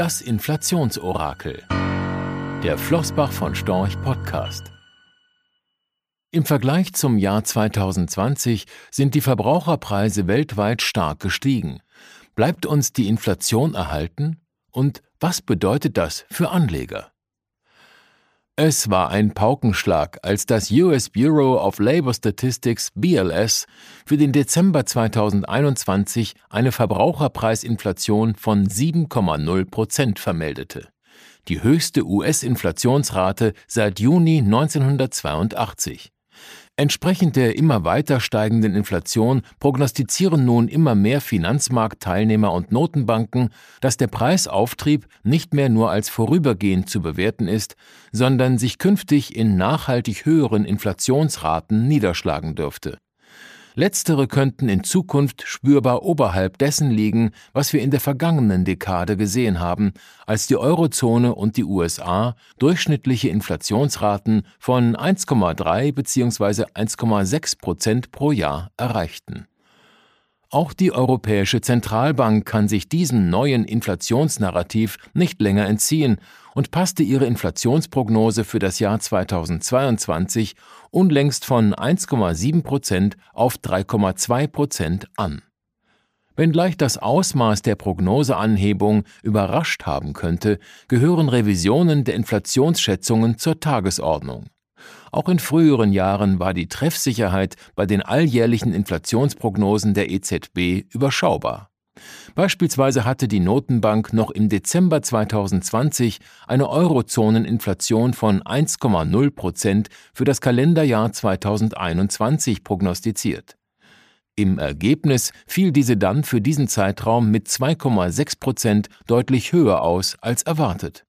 Das Inflationsorakel. Der Flossbach von Storch Podcast. Im Vergleich zum Jahr 2020 sind die Verbraucherpreise weltweit stark gestiegen. Bleibt uns die Inflation erhalten? Und was bedeutet das für Anleger? Es war ein Paukenschlag, als das US Bureau of Labor Statistics BLS für den Dezember 2021 eine Verbraucherpreisinflation von 7,0 Prozent vermeldete. Die höchste US-Inflationsrate seit Juni 1982. Entsprechend der immer weiter steigenden Inflation prognostizieren nun immer mehr Finanzmarktteilnehmer und Notenbanken, dass der Preisauftrieb nicht mehr nur als vorübergehend zu bewerten ist, sondern sich künftig in nachhaltig höheren Inflationsraten niederschlagen dürfte. Letztere könnten in Zukunft spürbar oberhalb dessen liegen, was wir in der vergangenen Dekade gesehen haben, als die Eurozone und die USA durchschnittliche Inflationsraten von 1,3 bzw. 1,6 Prozent pro Jahr erreichten. Auch die Europäische Zentralbank kann sich diesem neuen Inflationsnarrativ nicht länger entziehen und passte ihre Inflationsprognose für das Jahr 2022 unlängst von 1,7 Prozent auf 3,2 Prozent an. Wenngleich das Ausmaß der Prognoseanhebung überrascht haben könnte, gehören Revisionen der Inflationsschätzungen zur Tagesordnung. Auch in früheren Jahren war die Treffsicherheit bei den alljährlichen Inflationsprognosen der EZB überschaubar. Beispielsweise hatte die Notenbank noch im Dezember 2020 eine Eurozoneninflation von 1,0 Prozent für das Kalenderjahr 2021 prognostiziert. Im Ergebnis fiel diese dann für diesen Zeitraum mit 2,6 Prozent deutlich höher aus als erwartet.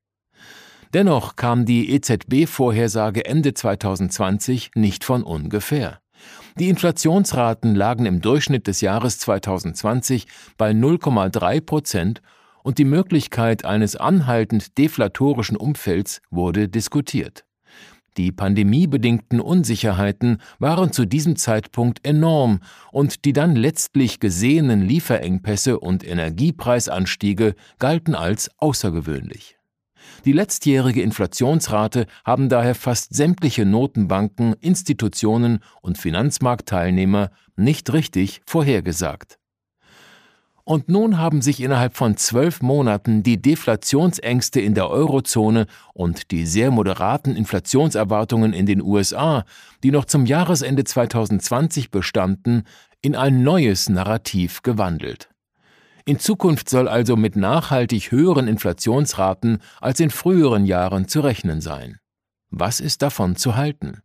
Dennoch kam die EZB-Vorhersage Ende 2020 nicht von ungefähr. Die Inflationsraten lagen im Durchschnitt des Jahres 2020 bei 0,3 Prozent und die Möglichkeit eines anhaltend deflatorischen Umfelds wurde diskutiert. Die pandemiebedingten Unsicherheiten waren zu diesem Zeitpunkt enorm und die dann letztlich gesehenen Lieferengpässe und Energiepreisanstiege galten als außergewöhnlich. Die letztjährige Inflationsrate haben daher fast sämtliche Notenbanken, Institutionen und Finanzmarktteilnehmer nicht richtig vorhergesagt. Und nun haben sich innerhalb von zwölf Monaten die Deflationsängste in der Eurozone und die sehr moderaten Inflationserwartungen in den USA, die noch zum Jahresende 2020 bestanden, in ein neues Narrativ gewandelt. In Zukunft soll also mit nachhaltig höheren Inflationsraten als in früheren Jahren zu rechnen sein. Was ist davon zu halten?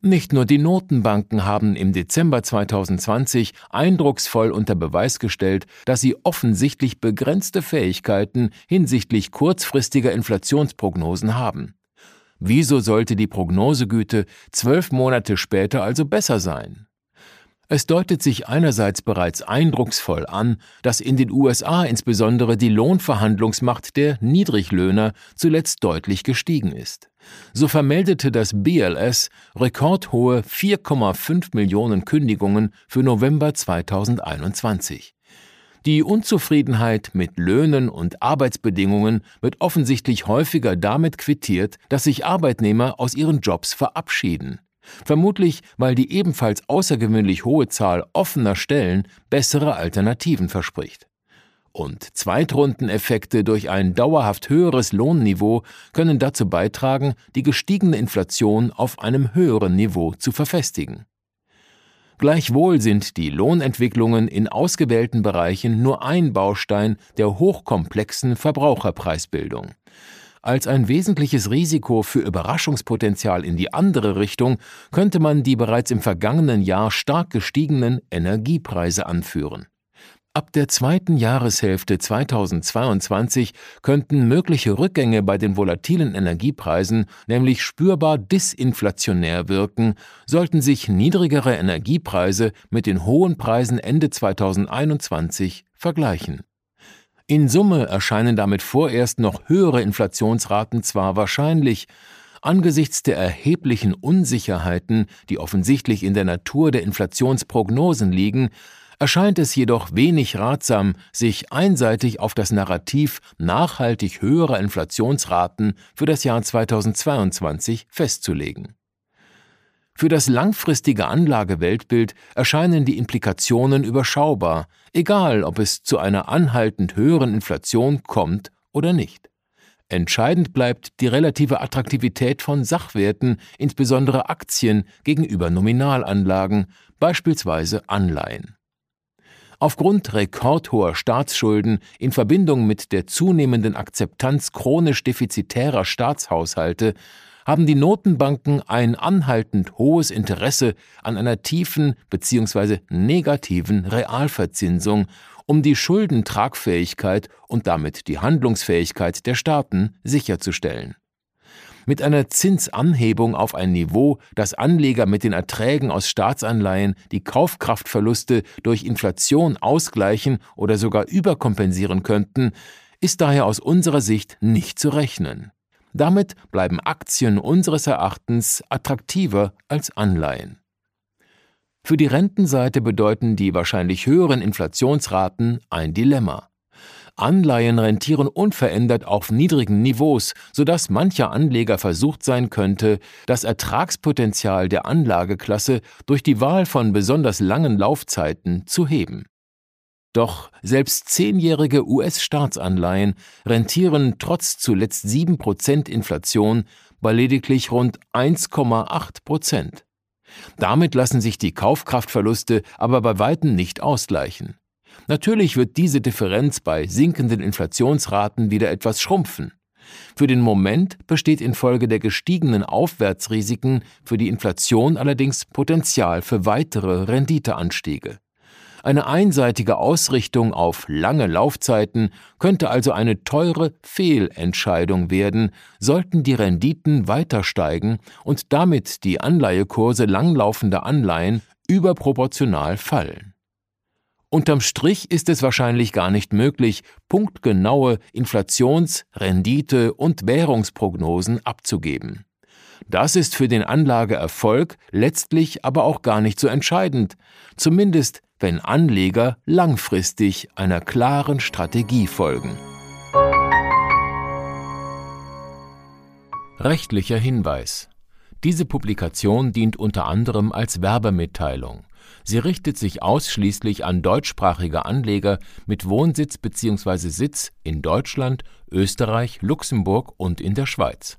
Nicht nur die Notenbanken haben im Dezember 2020 eindrucksvoll unter Beweis gestellt, dass sie offensichtlich begrenzte Fähigkeiten hinsichtlich kurzfristiger Inflationsprognosen haben. Wieso sollte die Prognosegüte zwölf Monate später also besser sein? Es deutet sich einerseits bereits eindrucksvoll an, dass in den USA insbesondere die Lohnverhandlungsmacht der Niedriglöhner zuletzt deutlich gestiegen ist. So vermeldete das BLS rekordhohe 4,5 Millionen Kündigungen für November 2021. Die Unzufriedenheit mit Löhnen und Arbeitsbedingungen wird offensichtlich häufiger damit quittiert, dass sich Arbeitnehmer aus ihren Jobs verabschieden. Vermutlich, weil die ebenfalls außergewöhnlich hohe Zahl offener Stellen bessere Alternativen verspricht. Und Zweitrundeneffekte durch ein dauerhaft höheres Lohnniveau können dazu beitragen, die gestiegene Inflation auf einem höheren Niveau zu verfestigen. Gleichwohl sind die Lohnentwicklungen in ausgewählten Bereichen nur ein Baustein der hochkomplexen Verbraucherpreisbildung. Als ein wesentliches Risiko für Überraschungspotenzial in die andere Richtung könnte man die bereits im vergangenen Jahr stark gestiegenen Energiepreise anführen. Ab der zweiten Jahreshälfte 2022 könnten mögliche Rückgänge bei den volatilen Energiepreisen nämlich spürbar disinflationär wirken, sollten sich niedrigere Energiepreise mit den hohen Preisen Ende 2021 vergleichen. In Summe erscheinen damit vorerst noch höhere Inflationsraten zwar wahrscheinlich, angesichts der erheblichen Unsicherheiten, die offensichtlich in der Natur der Inflationsprognosen liegen, erscheint es jedoch wenig ratsam, sich einseitig auf das Narrativ nachhaltig höherer Inflationsraten für das Jahr 2022 festzulegen. Für das langfristige Anlageweltbild erscheinen die Implikationen überschaubar, egal ob es zu einer anhaltend höheren Inflation kommt oder nicht. Entscheidend bleibt die relative Attraktivität von Sachwerten, insbesondere Aktien, gegenüber Nominalanlagen, beispielsweise Anleihen. Aufgrund rekordhoher Staatsschulden in Verbindung mit der zunehmenden Akzeptanz chronisch defizitärer Staatshaushalte haben die Notenbanken ein anhaltend hohes Interesse an einer tiefen bzw. negativen Realverzinsung, um die Schuldentragfähigkeit und damit die Handlungsfähigkeit der Staaten sicherzustellen. Mit einer Zinsanhebung auf ein Niveau, das Anleger mit den Erträgen aus Staatsanleihen die Kaufkraftverluste durch Inflation ausgleichen oder sogar überkompensieren könnten, ist daher aus unserer Sicht nicht zu rechnen. Damit bleiben Aktien unseres Erachtens attraktiver als Anleihen. Für die Rentenseite bedeuten die wahrscheinlich höheren Inflationsraten ein Dilemma. Anleihen rentieren unverändert auf niedrigen Niveaus, sodass mancher Anleger versucht sein könnte, das Ertragspotenzial der Anlageklasse durch die Wahl von besonders langen Laufzeiten zu heben. Doch selbst zehnjährige US-Staatsanleihen rentieren trotz zuletzt 7% Inflation bei lediglich rund 1,8% Damit lassen sich die Kaufkraftverluste aber bei weitem nicht ausgleichen. Natürlich wird diese Differenz bei sinkenden Inflationsraten wieder etwas schrumpfen. Für den Moment besteht infolge der gestiegenen Aufwärtsrisiken für die Inflation allerdings Potenzial für weitere Renditeanstiege. Eine einseitige Ausrichtung auf lange Laufzeiten könnte also eine teure Fehlentscheidung werden, sollten die Renditen weiter steigen und damit die Anleihekurse langlaufender Anleihen überproportional fallen. Unterm Strich ist es wahrscheinlich gar nicht möglich, punktgenaue Inflations-, Rendite- und Währungsprognosen abzugeben. Das ist für den Anlageerfolg letztlich aber auch gar nicht so entscheidend, zumindest wenn Anleger langfristig einer klaren Strategie folgen. Rechtlicher Hinweis Diese Publikation dient unter anderem als Werbemitteilung. Sie richtet sich ausschließlich an deutschsprachige Anleger mit Wohnsitz bzw. Sitz in Deutschland, Österreich, Luxemburg und in der Schweiz.